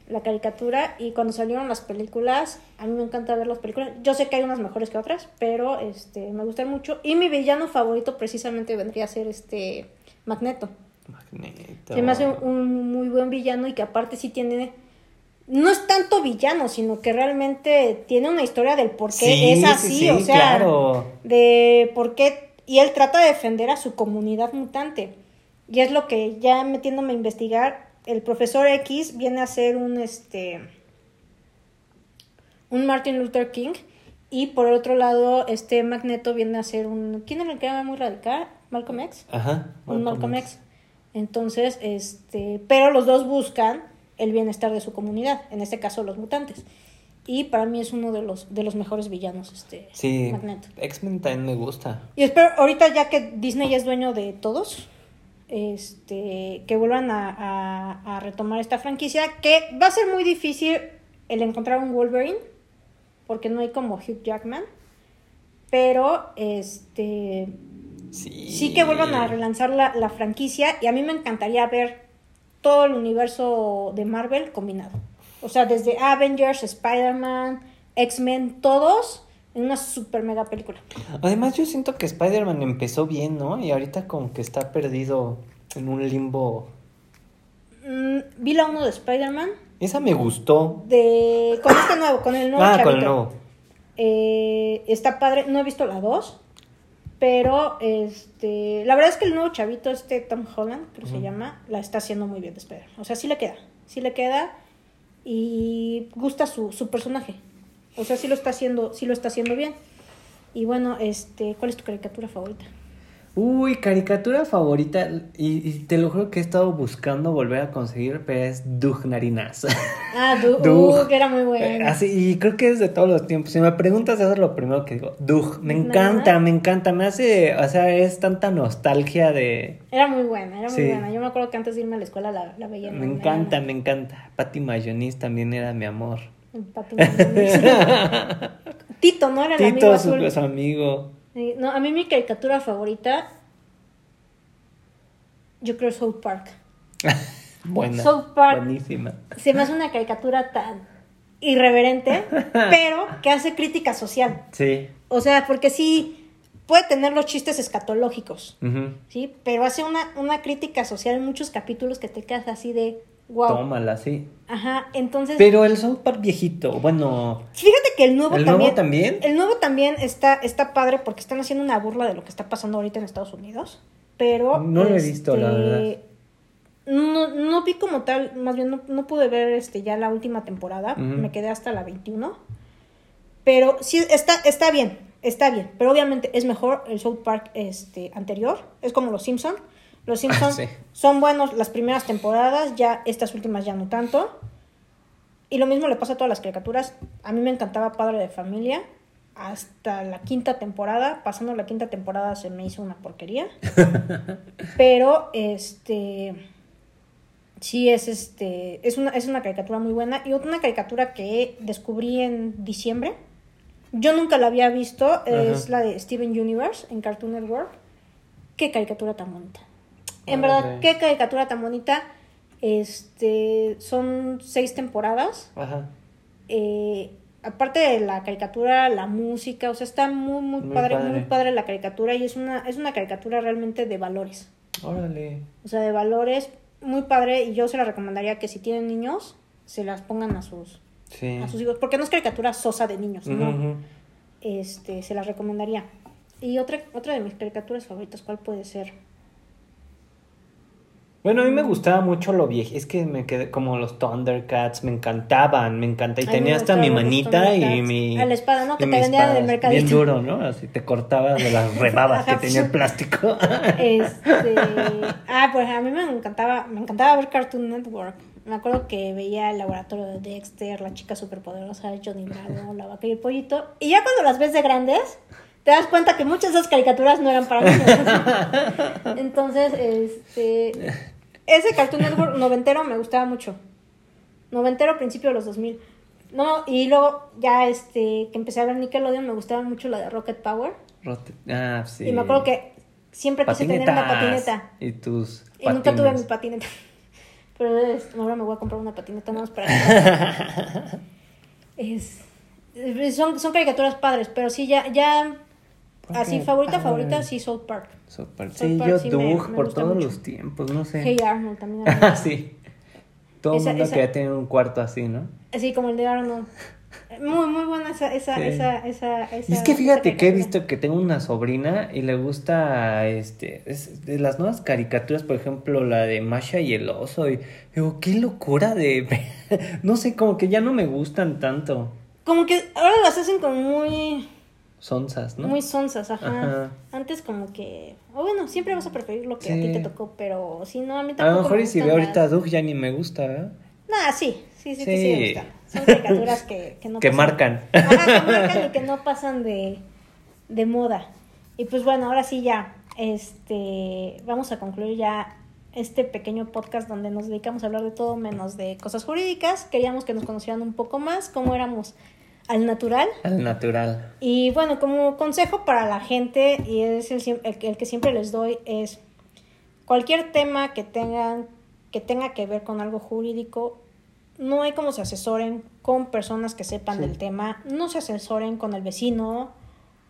La caricatura y cuando salieron las películas, a mí me encanta ver las películas. Yo sé que hay unas mejores que otras, pero este me gustan mucho. Y mi villano favorito precisamente vendría a ser este Magneto. Magneto. Se me hace un, un muy buen villano y que aparte sí tiene... No es tanto villano, sino que realmente tiene una historia del por qué Sí, es sí, así, sí, o sea, claro. de por qué... Y él trata de defender a su comunidad mutante. Y es lo que ya metiéndome a investigar, el profesor X viene a ser un, este, un Martin Luther King y por el otro lado, este Magneto viene a ser un... ¿Quién era el que era muy radical? Malcolm X. Ajá. un Malcolm X. Entonces, este, pero los dos buscan el bienestar de su comunidad, en este caso los mutantes. Y para mí es uno de los de los mejores villanos, este Sí, Magneto. X-Men también me gusta. Y espero, ahorita ya que Disney ya es dueño de todos, este, que vuelvan a, a- a retomar esta franquicia, que va a ser muy difícil el encontrar un Wolverine, porque no hay como Hugh Jackman, pero este Sí. sí que vuelvan a relanzar la, la franquicia y a mí me encantaría ver todo el universo de Marvel combinado. O sea, desde Avengers, Spider-Man, X-Men, todos una super mega película. Además, yo siento que Spider-Man empezó bien, ¿no? Y ahorita como que está perdido en un limbo. Mm, vi la 1 de Spider-Man, Esa me gustó. de con este nuevo, con el nuevo ah, chavito. con el nuevo. Eh, está padre, no he visto la 2, pero este, la verdad es que el nuevo chavito, este Tom Holland, creo que se llama, la está haciendo muy bien de Spider. O sea, sí le queda, sí le queda y gusta su, su personaje. O sea, sí lo está haciendo, sí lo está haciendo bien. Y bueno, este, ¿cuál es tu caricatura favorita? Uy, caricatura favorita. Y, y te lo juro que he estado buscando volver a conseguir, pero es Doug Narinas. Ah, Doug. uh, que era muy bueno. Así, y creo que es de todos los tiempos. Si me preguntas, eso es lo primero que digo. Doug, me encanta, me encanta. Me hace, o sea, es tanta nostalgia de. Era muy buena, era muy Sí. buena. Yo me acuerdo que antes de irme a la escuela la, la veía. Me encanta, mañana. me encanta. Patty Mayonis también era mi amor. El pato Mayonis. Tito, ¿no? Era el amigo Tito, su, azul. su amigo. No, a mí mi caricatura favorita, yo creo South Park. Buena. South Park. Buenísima. Se me hace una caricatura tan irreverente, pero que hace crítica social. Sí. O sea, porque sí puede tener los chistes escatológicos. ¿sí? Pero hace una, una crítica social en muchos capítulos que te quedas así de, wow. Tómala, sí. Ajá, entonces... Pero el South Park viejito, bueno. Fíjate que el nuevo ¿El también. nuevo también? El nuevo también está, está padre porque están haciendo una burla de lo que está pasando ahorita en Estados Unidos. Pero. No lo he visto, la este, verdad. No, no vi como tal, más bien no, no pude ver este ya la última temporada. Me quedé hasta la 21. Pero sí, está, está bien, está bien. Pero obviamente es mejor el South Park este, anterior. Es como los Simpson. Los Simpsons sí. son buenos las primeras temporadas, ya estas últimas ya no tanto. Y lo mismo le pasa a todas las caricaturas. A mí me encantaba Padre de Familia hasta la quinta temporada. Pasando la quinta temporada se me hizo una porquería. Pero este sí es este es una es una caricatura muy buena y otra caricatura que descubrí en diciembre. Yo nunca la había visto, es Ajá. la de Steven Universe en Cartoon Network. Qué caricatura tan bonita. En verdad, qué caricatura tan bonita. Este, son seis temporadas. Ajá. Eh, aparte de la caricatura, la música, o sea, está muy, muy, Muy padre, padre. muy padre la caricatura y es una, es una caricatura realmente de valores. Órale. O sea, de valores muy padre y yo se la recomendaría que si tienen niños, se las pongan a sus, Sí. a sus hijos, porque no es caricatura sosa de niños, no. Este, se las recomendaría. Y otra, otra de mis caricaturas favoritas, ¿cuál puede ser? Bueno, a mí me gustaba mucho lo viejo. Es que me quedé como los Thundercats, me encantaban, me encanta. Y mí tenía hasta mi manita y mi. A la espada, ¿no? Que te mi vendían en el espada. mercadito. Bien duro, ¿no? Así te cortabas de las rebabas que tenía el plástico. Este, ah, pues a mí me encantaba, me encantaba ver Cartoon Network. Me acuerdo que veía el laboratorio de Dexter, la chica superpoderosa, Johnny Bravo, la vaca y el pollito. Y ya cuando las ves de grandes, te das cuenta que muchas de esas caricaturas no eran para niños. Entonces, este, ese Cartoon Network noventero me gustaba mucho. Noventero, principio de los 2000. No, y luego ya este, que empecé a ver Nickelodeon, me gustaba mucho la de Rocket Power. Ah, sí. Y me acuerdo que siempre quise tener una patineta. Y tus. Y nunca tuve mi patineta. Pero es- ahora me voy a comprar una patineta más para. es- son, son caricaturas padres, pero sí, ya, ya. Así, Ok, favorita, ah, favorita, sí, South Park. Super. South Sí, Park yo sí Doug me por todos mucho. los tiempos, no sé. Hey Arnold también. Ah, sí. Todo el Esa- mundo esa- que ya tiene un cuarto así, ¿no? Así como el de Arnold. Muy, muy buena esa, esa, Sí. esa, esa, esa. Y es que fíjate que he visto que tengo una sobrina y le gusta este es de las nuevas caricaturas, por ejemplo, la de Masha y el oso y digo, qué locura de no sé, como que ya no me gustan tanto Como que ahora las hacen como muy. Sonzas, ¿no? Muy sonsas, ajá. Ajá. Antes como que. O bueno, siempre vas a preferir lo que a ti te tocó, pero si no, a mí A tampoco. lo mejor me y si veo ahorita a Doug ya ni me gusta, ¿eh? Nah, sí, sí, sí, sí, Sí. sí me gustan. Son caricaturas que, que no Que pasan- marcan. Ajá, que marcan y que no pasan de, de moda. Y pues bueno, ahora sí ya, este, vamos a concluir ya este pequeño podcast donde nos dedicamos a hablar de todo menos de cosas jurídicas. Queríamos que nos conocieran un poco más, cómo éramos al natural. Al natural. Y bueno, como consejo para la gente, y es el, el que- el que siempre les doy, es cualquier tema que tengan, que tenga que ver con algo jurídico, no hay como se asesoren con personas que sepan Sí. del tema, no se asesoren con el vecino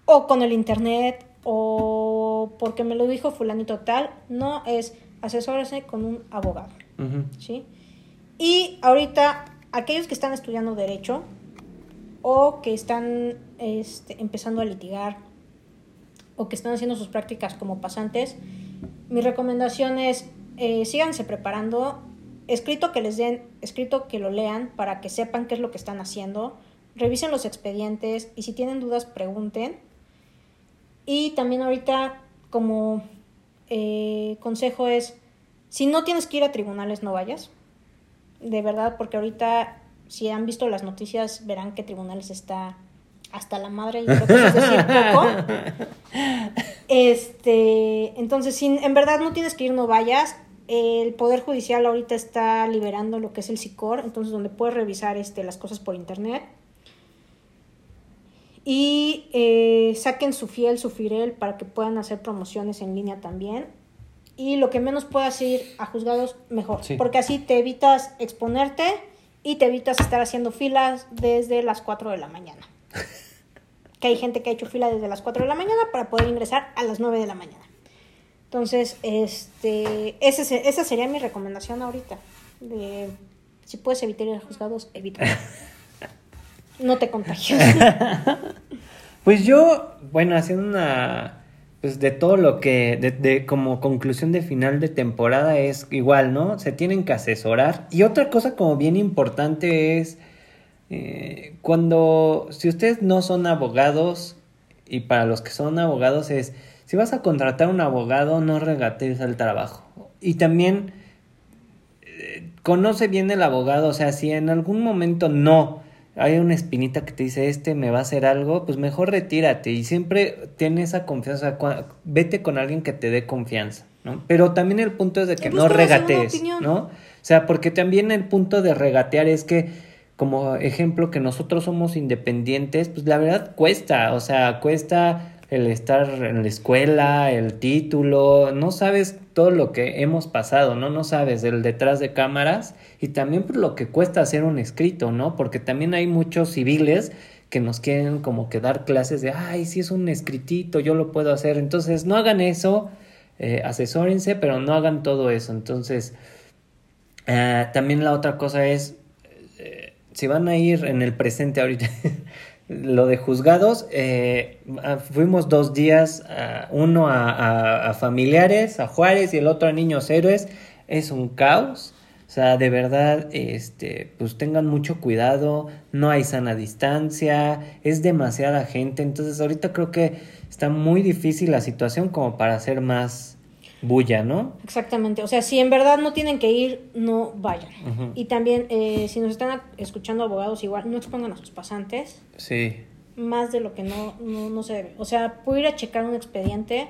o con el internet o porque me lo dijo fulanito tal, no es asesórese con un abogado. ¿sí? Y ahorita, aquellos que están estudiando derecho o que están este, empezando a litigar o que están haciendo sus prácticas como pasantes, mi recomendación es eh, síganse preparando, escrito que les den, escrito que lo lean para que sepan qué es lo que están haciendo, revisen los expedientes y si tienen dudas pregunten. Y también ahorita como eh, consejo es, si no tienes que ir a tribunales, no vayas. De verdad, porque ahorita, si han visto las noticias, verán que tribunales está hasta la madre, y creo que eso es decir poco. Este, entonces, si en verdad no tienes que ir, no vayas. El Poder Judicial ahorita está liberando lo que es el SICOR, entonces donde puedes revisar este, las cosas por internet. Y eh, saquen su fiel, su firel para que puedan hacer promociones en línea también. Y lo que menos puedas ir a juzgados, mejor. Sí. Porque así te evitas exponerte y te evitas estar haciendo filas desde las 4 de la mañana. que hay gente que ha hecho fila desde las 4 de la mañana para poder ingresar a las 9 de la mañana. Entonces, este, ese esa sería mi recomendación ahorita. De, si puedes evitar ir a juzgados, evita. No te contagies. Pues yo, bueno, haciendo una, pues de todo lo que, de, de como conclusión de final de temporada es igual, ¿no? Se tienen que asesorar. Y otra cosa como bien importante es, eh, cuando, si ustedes no son abogados, y para los que son abogados es, si vas a contratar un abogado, no regatees el trabajo. Y también eh, conoce bien el abogado, o sea, si en algún momento no hay una espinita que te dice este me va a hacer algo, pues mejor retírate y siempre ten esa confianza, vete con alguien que te dé confianza, ¿no? Pero también el punto es de que no regatees. ¿no? O sea, porque también el punto de regatear es que como ejemplo que nosotros somos independientes, pues la verdad cuesta, o sea, cuesta el estar en la escuela, el título, no sabes todo lo que hemos pasado, ¿no? No sabes el detrás de cámaras y también por lo que cuesta hacer un escrito, ¿no? Porque también hay muchos civiles que nos quieren como que dar clases de, ay, si es un escritito, yo lo puedo hacer. Entonces, no hagan eso, eh, asesórense, pero no hagan todo eso. Entonces, eh, también la otra cosa es, eh, si van a ir en el presente ahorita, lo de juzgados, eh, ah, fuimos dos días, ah, uno a, a- familiares, a Juárez y el otro a niños héroes, es un caos. O sea, de verdad, este, pues tengan mucho cuidado, no hay sana distancia, es demasiada gente, entonces ahorita creo que está muy difícil la situación como para hacer más bulla, ¿no? Exactamente, o sea, si en verdad no tienen que ir, no vayan. Y también, eh, si nos están escuchando abogados, igual, no expongan a sus pasantes Sí. más de lo que no, no, no se debe. O sea, puedo ir a checar un expediente,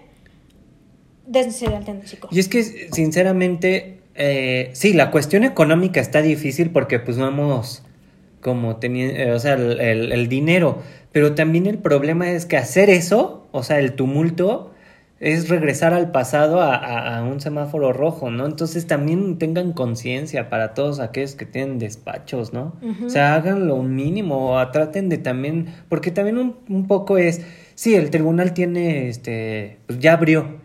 desde el psicólogo. Y es que, sinceramente, eh, sí, la cuestión económica está difícil porque pues no hemos como tenido, o sea, el, el- el dinero, pero también el problema es que hacer eso, o sea, el tumulto, es regresar al pasado a, a, a un semáforo rojo, ¿no? Entonces también tengan conciencia para todos aquellos que tienen despachos, ¿no? O sea, hagan lo mínimo, o traten de también, porque también un, un poco es, sí, el tribunal tiene, este, pues ya abrió,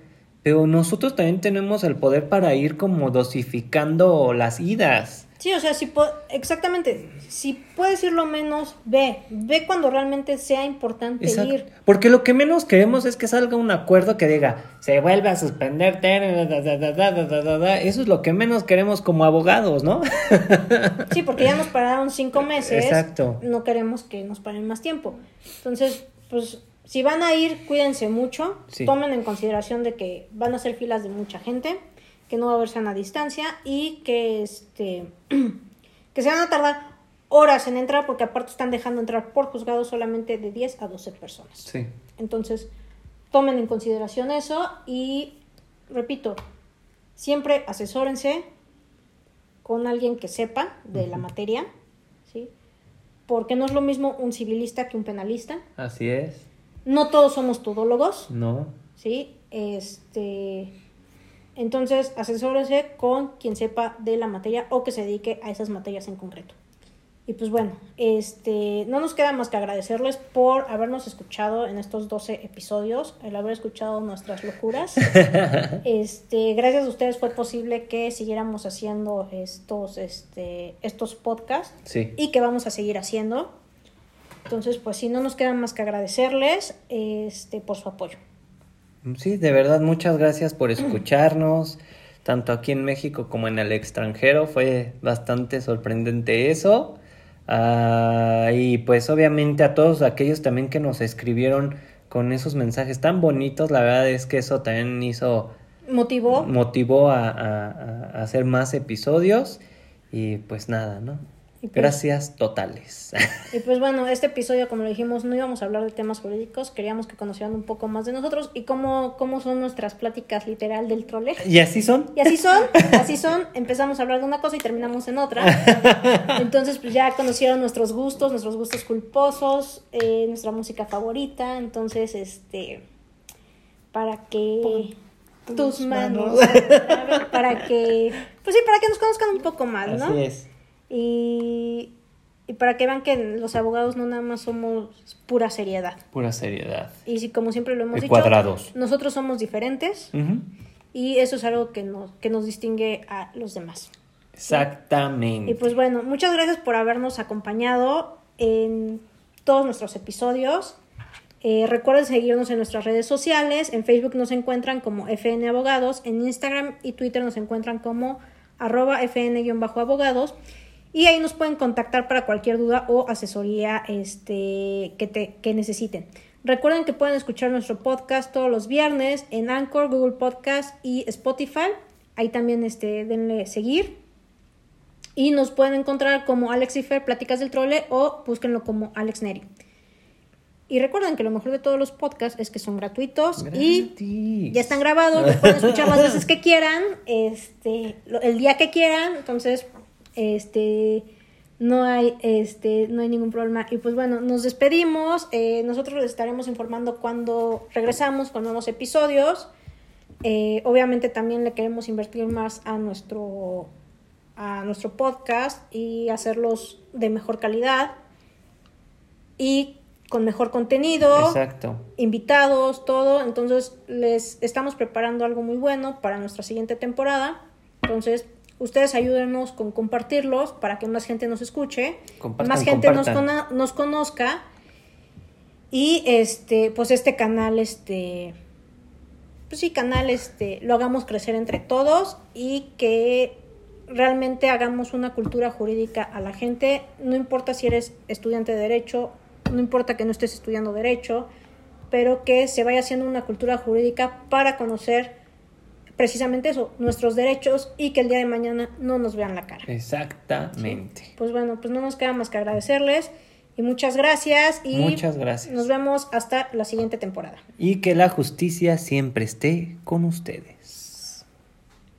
pero nosotros también tenemos el poder para ir como dosificando las idas. Sí, o sea, si po exactamente, si puedes ir lo menos, ve, ve cuando realmente sea importante Exacto. ir. Porque lo que menos queremos es que salga un acuerdo que diga, se vuelve a suspender, eso es lo que menos queremos como abogados, ¿no? Sí, porque ya nos pararon cinco meses. Exacto. No queremos que nos paren más tiempo. Entonces, pues, si van a ir, cuídense mucho, sí. tomen en consideración de que van a ser filas de mucha gente que no va a haber sana distancia y que este que se van a tardar horas en entrar porque aparte están dejando entrar por juzgado solamente de 10 a 12 personas. Sí. Entonces, tomen en consideración eso y, repito, siempre asesórense con alguien que sepa de la materia, ¿sí? Porque no es lo mismo un civilista que un penalista. Así es. No todos somos todólogos, No. ¿sí? Este, entonces, asesórense con quien sepa de la materia o que se dedique a esas materias en concreto. Y pues bueno, este, no nos queda más que agradecerles por habernos escuchado en estos 12 episodios, el haber escuchado nuestras locuras. Este, gracias a ustedes fue posible que siguiéramos haciendo estos, este, estos podcasts Sí. y que vamos a seguir haciendo. Entonces, pues sí, no nos queda más que agradecerles este, por su apoyo. Sí, de verdad, muchas gracias por escucharnos, tanto aquí en México como en el extranjero. Fue bastante sorprendente eso. Ah, y pues obviamente a todos aquellos también que nos escribieron con esos mensajes tan bonitos, la verdad es que eso también hizo, Motivó. motivó a, a- a hacer más episodios. Y pues nada, ¿no? Pues- Gracias totales. Y pues bueno, este episodio, como lo dijimos, no íbamos a hablar de temas jurídicos, queríamos que conocieran un poco más de nosotros y cómo, cómo son nuestras pláticas literal del trole. ¿Y así son? Y así son, así son, empezamos a hablar de una cosa y terminamos en otra. Entonces, pues ya conocieron nuestros gustos, nuestros gustos culposos, eh, nuestra música favorita. Entonces, este, para que Pon tus tus manos, manos. a ver, para que, pues sí, para que nos conozcan un poco más, ¿no? Así es. Y, y para que vean que los abogados no nada más somos pura seriedad. Pura seriedad. Y si, como siempre lo hemos dicho, cuadrados. nosotros somos diferentes y eso es algo que nos, que nos distingue a los demás. Exactamente. Y pues bueno, muchas gracias por habernos acompañado en todos nuestros episodios. Eh, recuerden seguirnos en nuestras redes sociales. En Facebook nos encuentran como FN Abogados. En Instagram y Twitter nos encuentran como arroba FN-abogados. Y ahí nos pueden contactar para cualquier duda o asesoría este, que, te, que necesiten. Recuerden que pueden escuchar nuestro podcast todos los viernes en Anchor, Google Podcast y Spotify. Ahí también este, denle seguir. Y nos pueden encontrar como Alex y Fer, Pláticas del Trole, o búsquenlo como Alex Neri. Y recuerden que lo mejor de todos los podcasts es que son gratuitos y ya están grabados, los pueden escuchar las veces que quieran, este, el día que quieran, entonces, este, no hay, este, no hay ningún problema. Y pues bueno, nos despedimos, eh, nosotros les estaremos informando cuando regresamos con nuevos episodios. Eh, obviamente también le queremos invertir más a nuestro, a nuestro podcast y hacerlos de mejor calidad y con mejor contenido Exacto. invitados, todo. Entonces, les estamos preparando algo muy bueno para nuestra siguiente temporada. Entonces, ustedes ayúdenos con compartirlos para que más gente nos escuche, Compartan, más gente nos, cona- nos conozca. Y este, pues este canal, este, pues sí, canal, este, lo hagamos crecer entre todos y que realmente hagamos una cultura jurídica a la gente. No importa si eres estudiante de derecho, no importa que no estés estudiando derecho, pero que se vaya haciendo una cultura jurídica para conocer precisamente eso, nuestros derechos y que el día de mañana no nos vean la cara. Exactamente. Pues bueno, pues no nos queda más que agradecerles y muchas gracias y Muchas gracias. nos vemos hasta la siguiente temporada. Y que la justicia siempre esté con ustedes.